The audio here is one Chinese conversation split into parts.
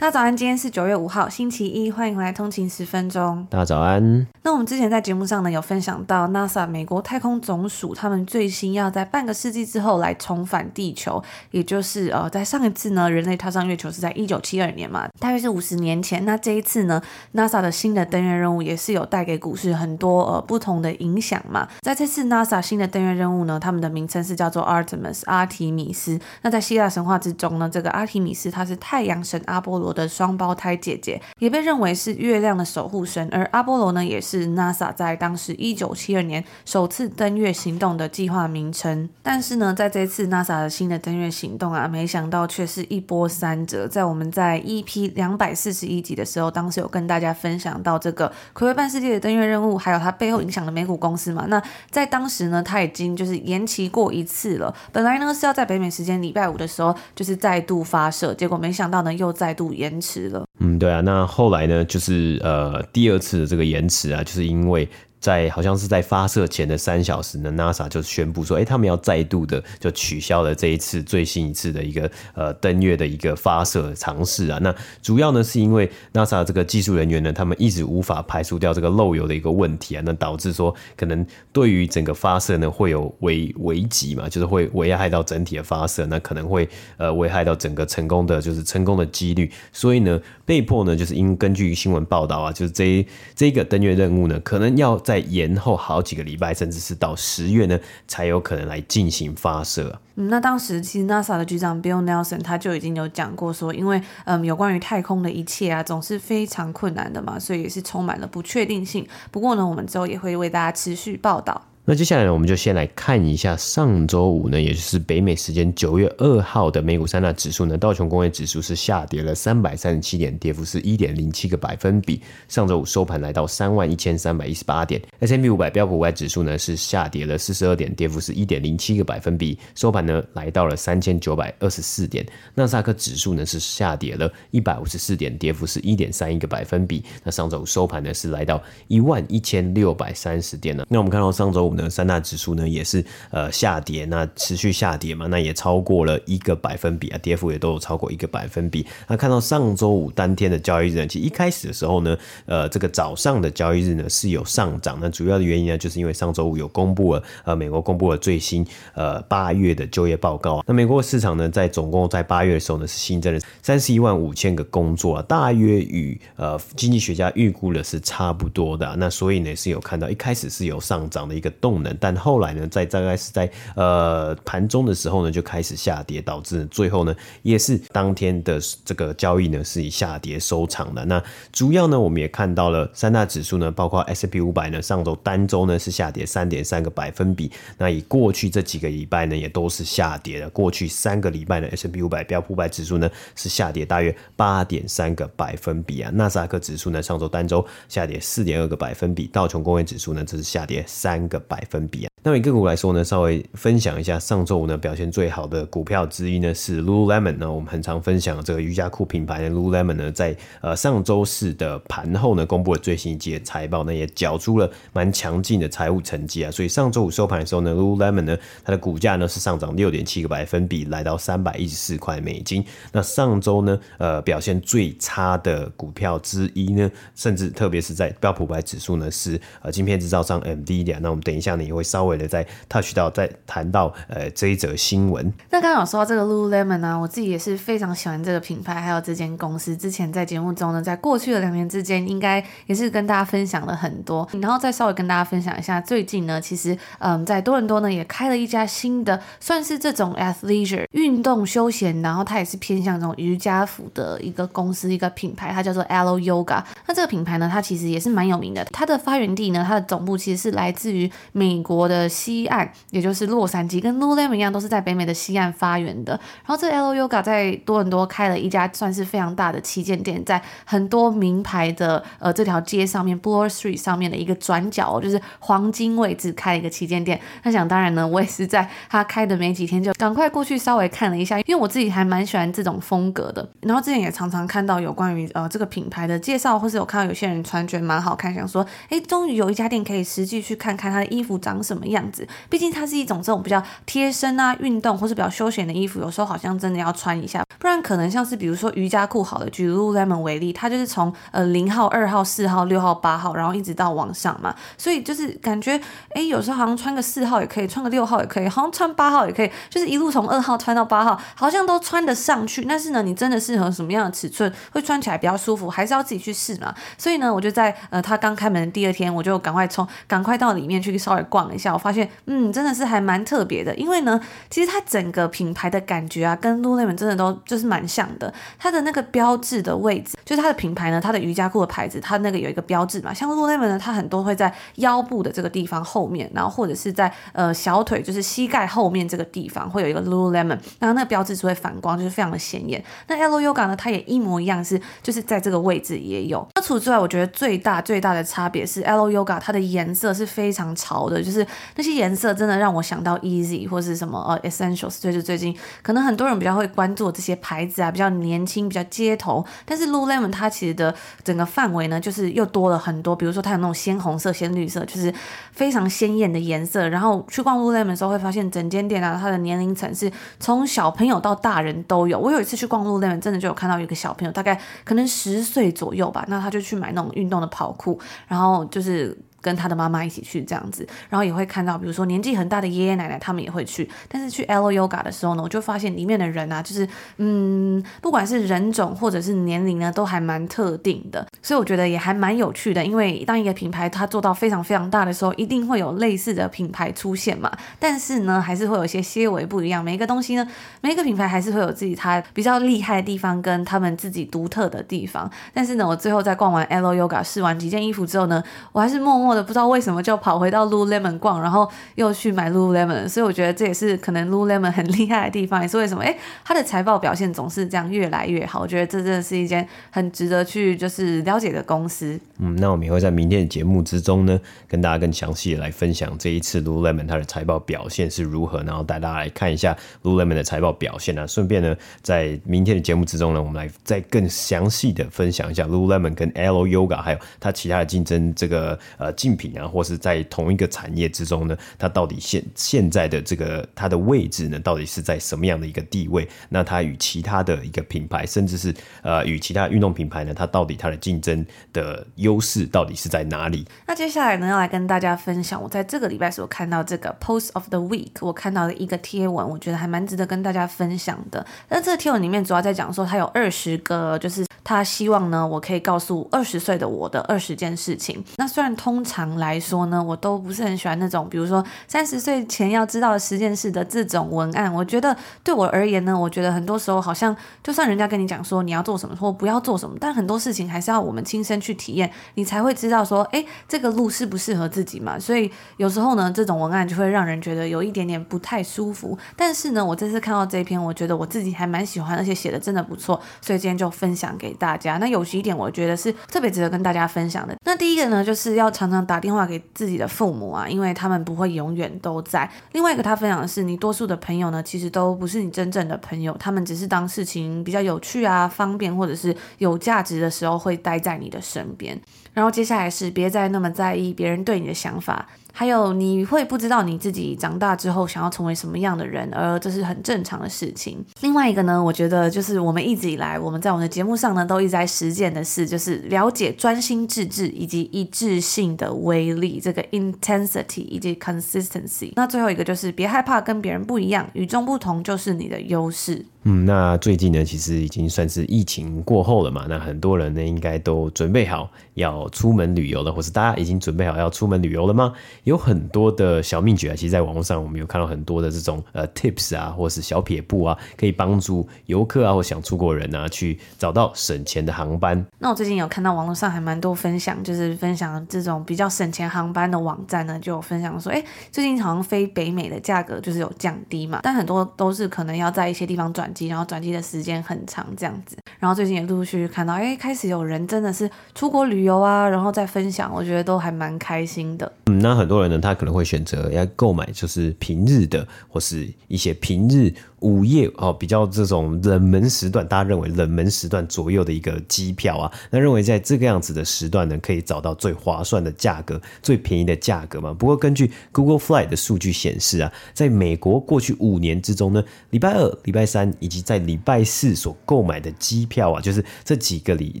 大家早安，今天是九月五号，星期一，欢迎回来通勤十分钟。大家早安。那我们之前在节目上呢，有分享到 NASA 美国太空总署，他们最新要在半个世纪之后来重返地球，也就是呃，在上一次呢，人类踏上月球是在一九七二年嘛，大约是五十年前。那这一次呢，NASA 的新的登月任务也是有带给股市很多呃不同的影响嘛。在这次 NASA 新的登月任务呢，他们的名称是叫做 Artemis 阿提米斯。那在希腊神话之中呢，这个阿提米斯她是太阳神阿波罗。我的双胞胎姐姐也被认为是月亮的守护神，而阿波罗呢，也是 NASA 在当时一九七二年首次登月行动的计划名称。但是呢，在这次 NASA 的新的登月行动啊，没想到却是一波三折。在我们在 EP 两百四十一集的时候，当时有跟大家分享到这个睽违半世界的登月任务，还有它背后影响的美股公司嘛。那在当时呢，它已经就是延期过一次了。本来呢是要在北美时间礼拜五的时候就是再度发射，结果没想到呢又再度。延迟了，嗯，对啊，那后来呢，就是呃第二次的这个延迟啊，就是因为。在好像是在发射前的三小时呢，NASA 就宣布说，哎、他们要再度的就取消了这一次最新一次的一个呃登月的一个发射尝试啊。那主要呢是因为 NASA 这个技术人员呢，他们一直无法排除掉这个漏油的一个问题啊，那导致说可能对于整个发射呢会有危危急嘛，就是会危害到整体的发射，那可能会呃危害到整个成功的就是成功的几率，所以呢被迫呢就是因根据新闻报道啊，就是这这个登月任务呢可能要。再延后好几个礼拜，甚至是到十月呢，才有可能来进行发射。嗯，那当时其实 NASA 的局长 Bill Nelson 他就已经有讲过说，因为嗯，有关于太空的一切啊，总是非常困难的嘛，所以也是充满了不确定性。不过呢，我们之后也会为大家持续报道。那接下来呢，我们就先来看一下上周五呢，也就是北美时间九月二号的美股三大指数呢，道琼工业指数是下跌了三百三十七点，跌幅是一点零七个百分比。上周五收盘来到三万一千三百一十八点。S M B 五百标普五百指数呢是下跌了四十二点，跌幅是一点零七个百分比。收盘呢来到了三千九百二十四点。纳斯达克指数呢是下跌了一百五十四点，跌幅是一点三一个百分比。那上周五收盘呢是来到一万一千六百三十点了。那我们看到上周五。三大指数呢也是呃下跌，那持续下跌嘛，那也超过了一个百分比啊，跌幅也都有超过一个百分比。那看到上周五当天的交易日呢，其实一开始的时候呢，呃，这个早上的交易日呢是有上涨，那主要的原因呢，就是因为上周五有公布了呃美国公布了最新呃八月的就业报告啊。那美国市场呢，在总共在八月的时候呢是新增了三十一万五千个工作啊，大约与呃经济学家预估的是差不多的。那所以呢是有看到一开始是有上涨的一个动。动能，但后来呢，在大概是在呃盘中的时候呢，就开始下跌，导致最后呢，也是当天的这个交易呢是以下跌收场的。那主要呢，我们也看到了三大指数呢，包括 S&P 五百呢，上周单周呢是下跌三点三个百分比。那以过去这几个礼拜呢，也都是下跌的。过去三个礼拜呢，S&P 五百标普五百指数呢是下跌大约八点三个百分比啊。纳斯达克指数呢，上周单周下跌四点二个百分比。道琼工业指数呢，则是下跌三个百。百分比啊，那以个股来说呢，稍微分享一下上周五呢表现最好的股票之一呢是 Lululemon。那我们很常分享这个瑜伽裤品牌的 Lululemon 呢，在呃上周四的盘后呢公布了最新一季的财报，那也缴出了蛮强劲的财务成绩啊。所以上周五收盘的时候呢，Lululemon 呢它的股价呢是上涨六点七个百分比，来到三百一十四块美金。那上周呢呃表现最差的股票之一呢，甚至特别是在标普百指数呢是呃晶片制造商 NVIDIA。那我们等一下。呢也会稍微的再 touch 到，再谈到呃这一则新闻。那刚刚有说到这个 Lululemon 呢、我自己也是非常喜欢这个品牌，还有这间公司。之前在节目中呢，在过去的两年之间，应该也是跟大家分享了很多。然后再稍微跟大家分享一下，最近呢，其实嗯，在多伦多呢也开了一家新的，算是这种 athleisure 运动休闲，然后它也是偏向这种瑜伽服的一个公司，一个品牌，它叫做 Alo Yoga。那这个品牌呢，它其实也是蛮有名的。它的发源地呢，它的总部其实是来自于。美国的的西岸，也就是洛杉矶，跟 Lululemon 一样，都是在北美的西岸发源的。然后这 L O YOGA 在多伦多开了一家算是非常大的旗舰店，在很多名牌的呃这条街上面，Bloor Street 上面的一个转角，就是黄金位置开了一个旗舰店。那想当然呢，我也是在他开的没几天就赶快过去稍微看了一下，因为我自己还蛮喜欢这种风格的。然后之前也常常看到有关于呃这个品牌的介绍，或是有看到有些人穿觉得蛮好看，想说，哎，终于有一家店可以实际去看看他的衣服长什么样子。毕竟它是一种这种比较贴身啊、运动或是比较休闲的衣服，有时候好像真的要穿一下，不然可能像是比如说瑜伽裤，好了，举 Lululemon 为例，它就是从呃零号、二号、四号、六号、八号，然后一直到往上嘛，所以就是感觉，哎，有时候好像穿个四号也可以，穿个六号也可以，好像穿八号也可以，就是一路从二号穿到八号，好像都穿得上去。但是呢，你真的适合什么样的尺寸，会穿起来比较舒服，还是要自己去试嘛。所以呢，我就在呃它刚开门的第二天，我就赶快冲，赶快到里面去稍微逛一下，我发现，嗯，真的是还蛮特别的，因为呢，其实它整个品牌的感觉啊，跟 Lululemon 真的都就是蛮像的。它的那个标志的位置，就是它的品牌呢，它的瑜伽裤的牌子，它那个有一个标志嘛。像 Lululemon 呢，它很多会在腰部的这个地方后面，然后或者是在呃小腿，就是膝盖后面这个地方会有一个 Lululemon，然后那个标志是会反光，就是非常的显眼。那 Alo Yoga 呢，它也一模一样，是就是在这个位置也有。那除此之外，我觉得最大最大的差别是 Alo Yoga 它的颜色是非常潮的，就是那些颜色真的让我想到 Easy 或是什么呃 Essentials，就是最近可能很多人比较会关注这些牌子啊，比较年轻，比较街头。但是 Lululemon 它其实的整个范围呢，就是又多了很多，比如说它有那种鲜红色、鲜绿色，就是非常鲜艳的颜色。然后去逛 Lululemon 的时候，会发现整间店啊，它的年龄层是从小朋友到大人都有。我有一次去逛 Lululemon，真的就有看到一个小朋友，大概可能十岁左右吧，那他就去买那种运动的跑裤，然后就是。跟他的妈妈一起去这样子，然后也会看到，比如说年纪很大的爷爷奶奶，他们也会去。但是去 L O YOGA 的时候呢，我就发现里面的人啊，就是嗯，不管是人种或者是年龄呢，都还蛮特定的。所以我觉得也还蛮有趣的，因为当一个品牌它做到非常非常大的时候，一定会有类似的品牌出现嘛。但是呢，还是会有一些些微不一样。每一个东西呢，每一个品牌还是会有自己它比较厉害的地方，跟他们自己独特的地方。但是呢，我最后在逛完 L O YOGA 试完几件衣服之后呢，我还是默默。我不知道为什么就跑回到 Lululemon 逛，然后又去买 Lululemon，所以我觉得这也是可能 Lululemon 很厉害的地方，也是为什么哎，它的财报表现总是这样越来越好。我觉得这真的是一间很值得去就是了解的公司。嗯，那我们也会在明天的节目之中呢，跟大家更详细的来分享这一次 Lululemon 它的财报表现是如何，然后带大家来看一下 Lululemon 的财报表现啊。顺便呢，在明天的节目之中呢，我们来再更详细的分享一下 Lululemon 跟 Alo Yoga 还有它其他的竞争这个呃。竞品啊，或是在同一个产业之中呢，它到底现现在的这个它的位置呢，到底是在什么样的一个地位？那它与其他的一个品牌，甚至是呃与其他运动品牌呢，它到底它的竞争的优势到底是在哪里？那接下来呢，要来跟大家分享，我在这个礼拜所看到这个 Post of the Week，我看到的一个贴文，我觉得还蛮值得跟大家分享的。那这个贴文里面主要在讲说，它有二十个，就是他希望呢，我可以告诉二十岁的我的二十件事情。那虽然通常来说呢，我都不是很喜欢那种，比如说三十岁前要知道十件事的这种文案。我觉得对我而言呢，我觉得很多时候好像，就算人家跟你讲说你要做什么或不要做什么，但很多事情还是要我们亲身去体验，你才会知道说，哎，这个路适不适合自己嘛。所以有时候呢，这种文案就会让人觉得有一点点不太舒服。但是呢，我这次看到这一篇，我觉得我自己还蛮喜欢，而且写的真的不错，所以今天就分享给大家。那有几点我觉得是特别值得跟大家分享的。那第一个呢，就是要常常打电话。给自己的父母啊，因为他们不会永远都在。另外一个他分享的是，你多数的朋友呢，其实都不是你真正的朋友，他们只是当事情比较有趣啊、方便或者是有价值的时候会待在你的身边。然后接下来是别再那么在意别人对你的想法。还有你会不知道你自己长大之后想要成为什么样的人，而这是很正常的事情。另外一个呢，我觉得就是我们一直以来我们在我们的节目上呢都一直在实践的事，就是了解专心致志以及一致性的威力，这个 intensity 以及 consistency。那最后一个就是别害怕跟别人不一样，与众不同就是你的优势。嗯，那最近呢，其实已经算是疫情过后了嘛，那很多人呢应该都准备好要出门旅游了，或是大家已经准备好要出门旅游了吗？有很多的小秘诀啊，其实在网络上我们有看到很多的这种呃 tips 啊，或是小撇步啊，可以帮助游客啊或想出国人啊去找到省钱的航班。那我最近有看到网络上还蛮多分享，就是分享这种比较省钱航班的网站呢，就有分享说，哎，最近好像飞北美的价格就是有降低嘛，但很多都是可能要在一些地方转然后转机的时间很长这样子。然后最近也陆陆续续看到，哎，开始有人真的是出国旅游啊，然后再分享，我觉得都还蛮开心的。嗯，那很多人呢，他可能会选择要购买就是平日的，或是一些平日。午夜哦，比较这种冷门时段，大家认为冷门时段左右的一个机票啊，那认为在这个样子的时段呢，可以找到最划算的价格、最便宜的价格嘛。不过根据 Google Flight 的数据显示啊，在美国过去五年之中呢，礼拜二、礼拜三以及在礼拜四所购买的机票啊，就是这几个里，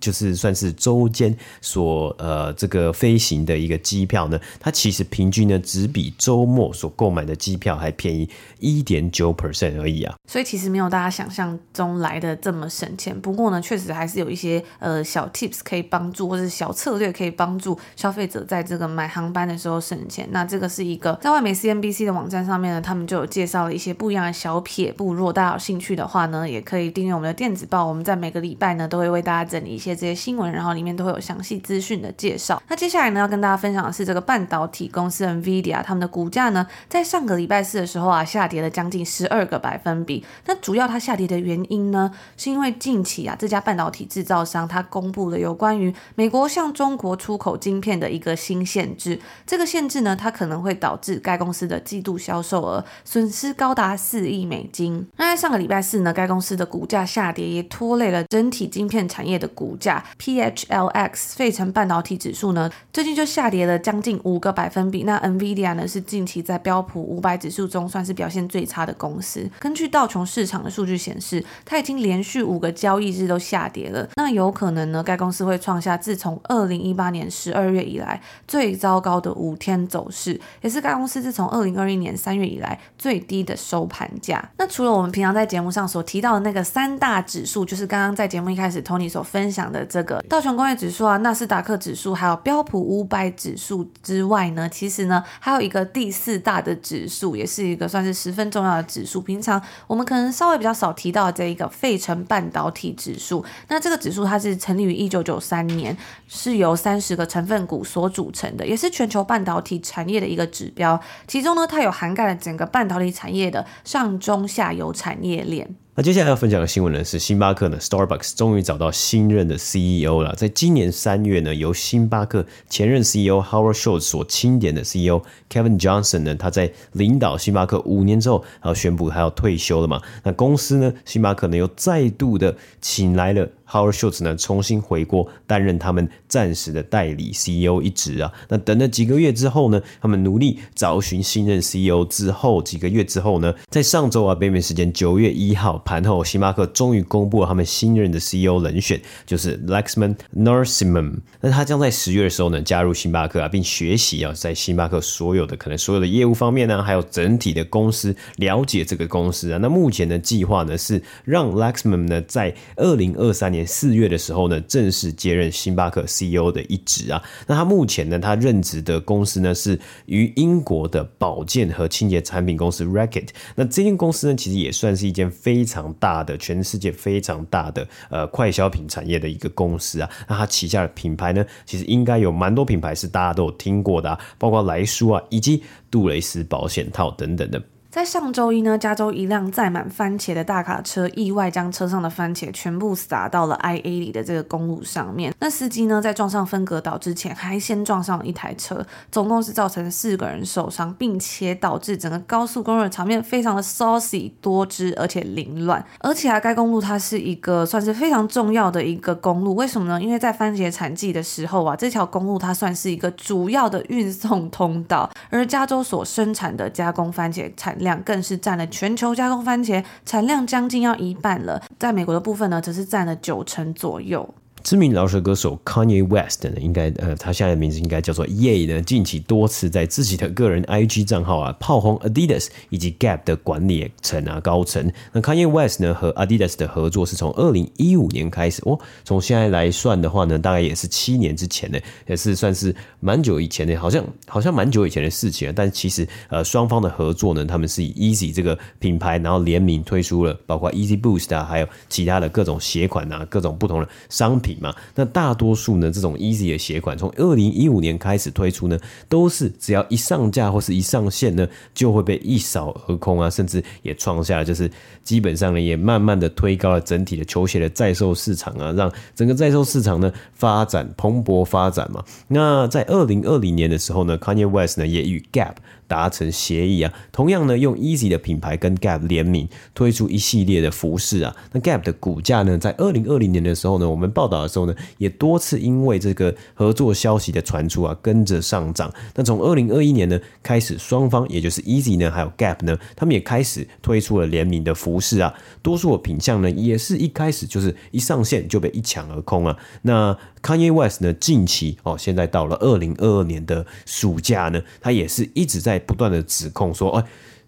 就是算是周间所呃这个飞行的一个机票呢，它其实平均呢只比周末所购买的机票还便宜一点九 percent 而已。所以其实没有大家想象中来的这么省钱。不过呢，确实还是有一些呃小 tips 可以帮助，或者是小策略可以帮助消费者在这个买航班的时候省钱。那这个是一个在外媒 CNBC 的网站上面呢，他们就有介绍了一些不一样的小撇步。如果大家有兴趣的话呢，也可以订阅我们的电子报。我们在每个礼拜呢都会为大家整理一些这些新闻，然后里面都会有详细资讯的介绍。那接下来呢要跟大家分享的是这个半导体公司 NVIDIA，他们的股价呢在上个礼拜四的时候啊下跌了将近十二个百分。比那主要它下跌的原因呢，是因为近期啊，这家半导体制造商它公布了有关于美国向中国出口晶片的一个新限制。这个限制呢，它可能会导致该公司的季度销售额损失高达四亿美金。那在上个礼拜四呢，该公司的股价下跌，也拖累了整体晶片产业的股价。PHLX 费城半导体指数呢，最近就下跌了将近五个百分比。那 NVIDIA 呢，是近期在标普五百指数中算是表现最差的公司。根据道琼市场的数据显示，它已经连续五个交易日都下跌了。那有可能呢，该公司会创下自从二零一八年十二月以来最糟糕的五天走势，也是该公司自从二零二一年三月以来最低的收盘价。那除了我们平常在节目上所提到的那个三大指数，就是刚刚在节目一开始 Tony 所分享的这个道琼工业指数啊、纳斯达克指数，还有标普五百指数之外呢，其实呢还有一个第四大的指数，也是一个算是十分重要的指数。平常我们可能稍微比较少提到这一个费城半导体指数，那这个指数它是成立于一九九三年，是由三十个成分股所组成的，也是全球半导体产业的一个指标。其中呢，它有涵盖了整个半导体产业的上中下游产业链。那接下来要分享的新闻呢，是星巴克呢，Starbucks 终于找到新任的 CEO 了。在今年三月呢，由星巴克前任 CEO Howard Schultz 所钦点的 CEO Kevin Johnson 呢，他在领导星巴克五年之后，然后宣布他要退休了嘛。那公司呢，星巴克呢又再度的请来了。Howard Schultz 呢，重新回国担任他们暂时的代理 CEO 一职啊。那等了几个月之后呢，他们努力找寻新任 CEO 之后，几个月之后呢，在上周啊，北美时间九月一号盘后，星巴克终于公布了他们新任的 CEO 人选，就是 Lexman Narsimhan。那他将在十月的时候呢，加入星巴克啊，并学习啊，在星巴克所有的可能所有的业务方面呢，还有整体的公司了解这个公司啊。那目前的计划呢，是让 Lexman 呢在二零二三年。四月的时候呢，正式接任星巴克 CEO 的一职啊。那他目前呢，他任职的公司呢，是于英国的保健和清洁产品公司 Racket。那这间公司呢，其实也算是一间非常常大的、全世界非常大的呃快消品产业的一个公司啊。那它旗下的品牌呢，其实应该有蛮多品牌是大家都有听过的啊，包括莱舒啊，以及杜蕾斯保险套等等的。在上周一呢，加州一辆载满番茄的大卡车意外将车上的番茄全部撒到了 I A 里的这个公路上面。那司机呢，在撞上分隔岛之前，还先撞上了一台车，总共是造成四个人受伤，并且导致整个高速公路的场面非常的 saucy 多汁而且凌乱。而且啊，该公路它是一个算是非常重要的一个公路，为什么呢？因为在番茄产季的时候啊，这条公路它算是一个主要的运送通道，而加州所生产的加工番茄产量。量更是占了全球加工番茄产量将近要一半了，在美国的部分呢，则是占了九成左右。知名饶舌歌手 Kanye West 呢，应该呃，他现在的名字应该叫做 Ye 呢，近期多次在自己的个人 IG 账号啊炮轰 Adidas 以及 Gap 的管理层啊高层。那 Kanye West 呢和 Adidas 的合作是从二零一五年开始哦，从现在来算的话呢，大概也是七年之前呢，也是算是蛮久以前的，好像好像蛮久以前的事情啊。但其实呃，双方的合作呢，他们是以 Easy 这个品牌，然后联名推出了包括 Easy Boost 啊，还有其他的各种鞋款啊，各种不同的商品。嘛，那大多数呢，这种 Easy 的鞋款从二零一五年开始推出呢，都是只要一上架或是一上线呢，就会被一扫而空啊，甚至也创下了就是基本上呢，也慢慢的推高了整体的球鞋的在售市场啊，让整个在售市场呢发展蓬勃发展嘛。那在二零二零年的时候呢，Kanye West 呢也与 Gap 达成协议啊，同样呢，用 Easy 的品牌跟 Gap 联名推出一系列的服饰啊。那 Gap 的股价呢，在二零二零年的时候呢，我们报道的时候呢，也多次因为这个合作消息的传出啊，跟着上涨。那从二零二一年呢开始，双方也就是 Easy 呢，还有 Gap 呢，他们也开始推出了联名的服饰啊。多数的品项呢，也是一开始就是一上线就被一抢而空啊。那 Kanye West 呢，近期哦，现在到了二零二二年的暑假呢，他也是一直在不断的指控说，哎。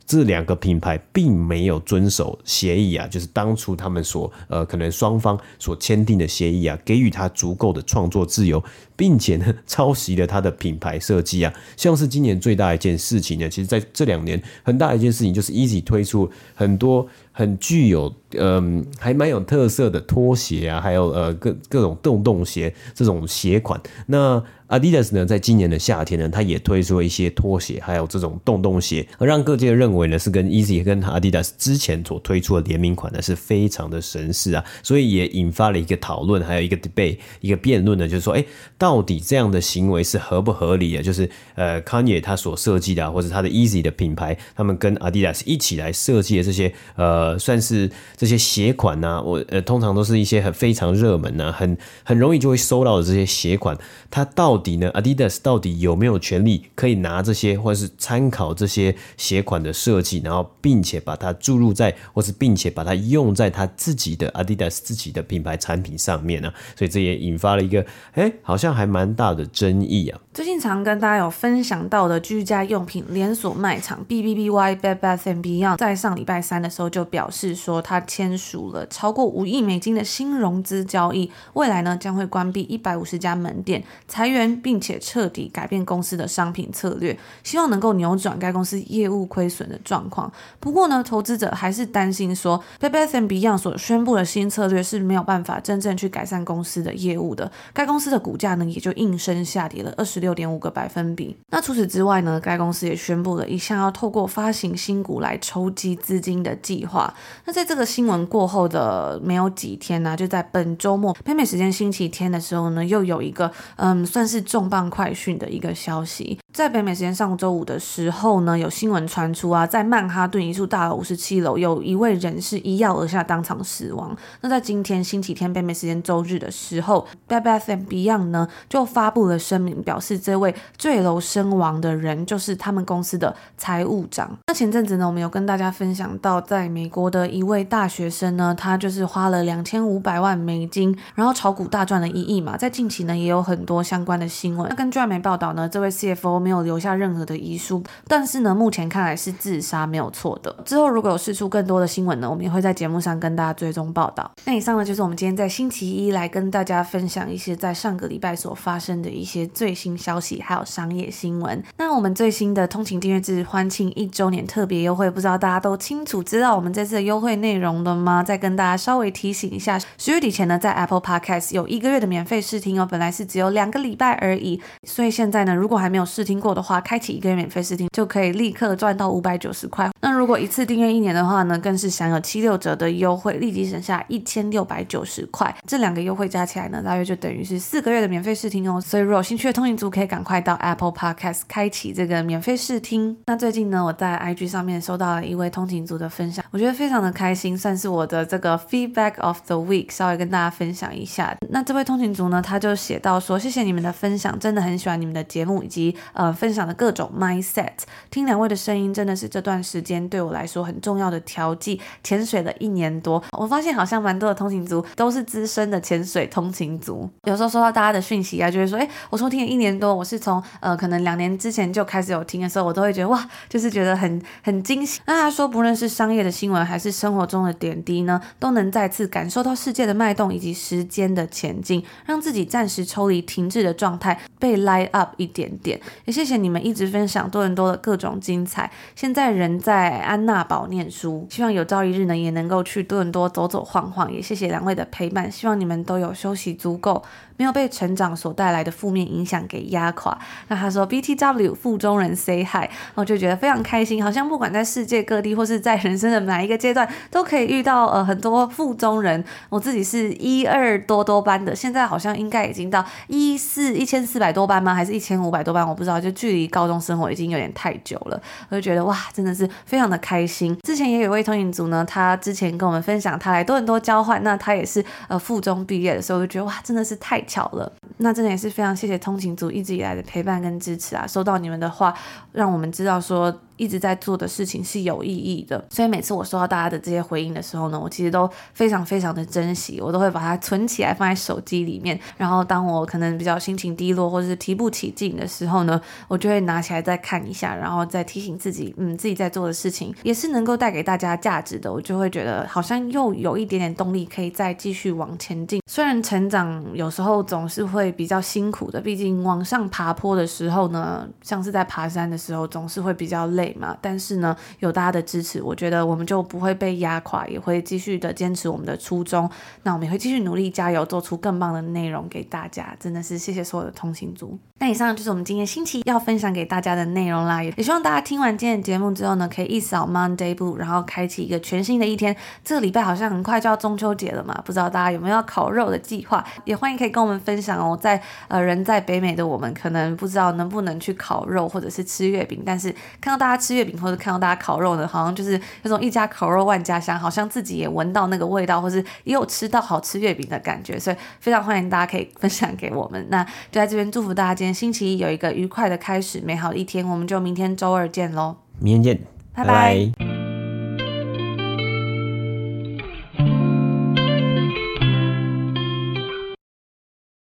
这两个品牌并没有遵守协议啊，就是当初他们所呃可能双方所签订的协议啊，给予他足够的创作自由，并且呢抄袭了他的品牌设计啊，像是今年最大一件事情呢，其实在这两年很大一件事情就是 Easy 推出很多很具有嗯、还蛮有特色的拖鞋啊，还有呃各各种洞洞鞋这种鞋款，那。Adidas 呢，在今年的夏天呢，它也推出了一些拖鞋，还有这种洞洞鞋，而让各界认为呢，是跟 Easy 跟 Adidas 之前所推出的联名款呢，是非常的神似啊，所以也引发了一个讨论，还有一个 debate，一个辩论呢，就是说，哎，到到底这样的行为是合不合理的？就是呃，Kanye 他所设计的、或者他的 Easy 的品牌，他们跟 Adidas 一起来设计的这些呃，算是这些鞋款呢、我呃，通常都是一些很非常热门啊，很很容易就会收到的这些鞋款，它到底呢？Adidas 到底有没有权利可以拿这些，或者是参考这些鞋款的设计，然后并且把它注入在，或是并且把它用在他自己的 Adidas 自己的品牌产品上面呢？所以这也引发了一个，哎，好像还蛮大的争议啊。最近常跟大家有分享到的居家用品连锁卖场 BBBY Bed Bath and Beyond，在上礼拜三的时候就表示说，他签署了超过五亿美金的新融资交易，未来呢将会关闭一百五十家门店，裁员。并且彻底改变公司的商品策略，希望能够扭转该公司业务亏损的状况。不过呢，投资者还是担心说，Bed Bath & Beyond 所宣布的新策略是没有办法真正去改善公司的业务的。该公司的股价呢，也就应声下跌了二十六点五个百分比。那除此之外呢，该公司也宣布了一项要透过发行新股来筹集资金的计划。那在这个新闻过后的没有几天呢，就在本周末北美时间星期天的时候呢，又有一个嗯，算是。重磅快讯的一个消息，在北美时间上周五的时候呢，有新闻传出啊，在曼哈顿一处大楼五十七楼，有一位人士一跃而下，当场死亡。那在今天星期天北美时间周日的时候，Bed Bath & Beyond 呢就发布了声明，表示这位坠楼身亡的人就是他们公司的财务长。那前阵子呢，我们有跟大家分享到，在美国的一位大学生呢，他就是花了两千五百万美金，然后炒股大赚了一亿嘛。在近期呢，也有很多相关的。新闻。那根据外媒报道呢，这位 CFO 没有留下任何的遗书，但是呢，目前看来是自杀没有错的。之后如果有释出更多的新闻呢，我们也会在节目上跟大家追踪报道。那以上呢，就是我们今天在星期一来跟大家分享一些在上个礼拜所发生的一些最新消息，还有商业新闻。那我们最新的通勤订阅制欢庆一周年特别优惠，不知道大家都清楚知道我们这次的优惠内容了吗？再跟大家稍微提醒一下，十月底前呢，在 Apple Podcast 有一个月的免费试听哦，本来是只有两个礼拜而已，所以现在呢，如果还没有试听过的话，开启一个月免费试听就可以立刻赚到五百九十块。那如果一次订阅一年的话呢，更是享有七六折的优惠，立即省下一千六百九十块。这两个优惠加起来呢，大约就等于是四个月的免费试听哦。所以如果有兴趣的通勤族可以赶快到 Apple Podcast 开启这个免费试听。那最近呢，我在 IG 上面收到了一位通勤族的分享，我觉得非常的开心，算是我的这个 Feedback of the Week，稍微跟大家分享一下。那这位通勤族呢，他就写到说，谢谢你们的分享，真的。很喜欢你们的节目，以及呃分享的各种 mindset。听两位的声音真的是这段时间对我来说很重要的调剂。潜水了一年多，我发现好像蛮多的通勤族都是资深的潜水通勤族。有时候收到大家的讯息啊，就会说，哎，我收听了一年多，我是从呃可能两年之前就开始有听的时候，我都会觉得哇，就是觉得很很惊喜。那他说，不论是商业的新闻还是生活中的点滴呢，都能再次感受到世界的脉动以及时间的前进，让自己暂时抽离停滞的状态，被 light up 一点点。也谢谢你们一直分享多伦多的各种精彩。现在人在安娜堡念书，希望有朝一日呢也能够去多伦多走走晃晃。也谢谢两位的陪伴，希望你们都有休息足够。没有被成长所带来的负面影响给压垮。那他说 BTW 附中人 say hi，我就觉得非常开心，好像不管在世界各地或是在人生的哪一个阶段，都可以遇到呃很多附中人。我自己是一二多多班的，现在好像应该已经到一四一千四百多班吗？还是一千五百多班？我不知道，就距离高中生活已经有点太久了。我就觉得哇，真的是非常的开心。之前也有位通影族呢，他之前跟我们分享他来多伦多交换，那他也是呃附中毕业的时候，就觉得哇，真的是太。巧了，那真的也是非常谢谢通勤族一直以来的陪伴跟支持啊！收到你们的话，让我们知道说。一直在做的事情是有意义的，所以每次我收到大家的这些回应的时候呢，我其实都非常非常的珍惜，我都会把它存起来放在手机里面。然后当我可能比较心情低落或者是提不起劲的时候呢，我就会拿起来再看一下，然后再提醒自己，嗯，自己在做的事情也是能够带给大家价值的，我就会觉得好像又有一点点动力可以再继续往前进。虽然成长有时候总是会比较辛苦的，毕竟往上爬坡的时候呢，像是在爬山的时候总是会比较累。嘛，但是呢，有大家的支持，我觉得我们就不会被压垮，也会继续的坚持我们的初衷。那我们也会继续努力加油，做出更棒的内容给大家。真的是谢谢所有的通勤族。那以上就是我们今天星期一要分享给大家的内容啦，也希望大家听完今天的节目之后呢，可以一扫 Monday 阴然后开启一个全新的一天。这个礼拜好像很快就要中秋节了嘛，不知道大家有没有要烤肉的计划？也欢迎可以跟我们分享哦。在呃人在北美的我们，可能不知道能不能去烤肉或者是吃月饼，但是看到大家吃月饼或者看到大家烤肉呢，好像就是那种一家烤肉万家香，好像自己也闻到那个味道，或是也有吃到好吃月饼的感觉。所以非常欢迎大家可以分享给我们。那就在这边祝福大家今天星期一有一个愉快的开始，美好的一天，我们就明天周二见喽！明天见，拜拜。拜拜。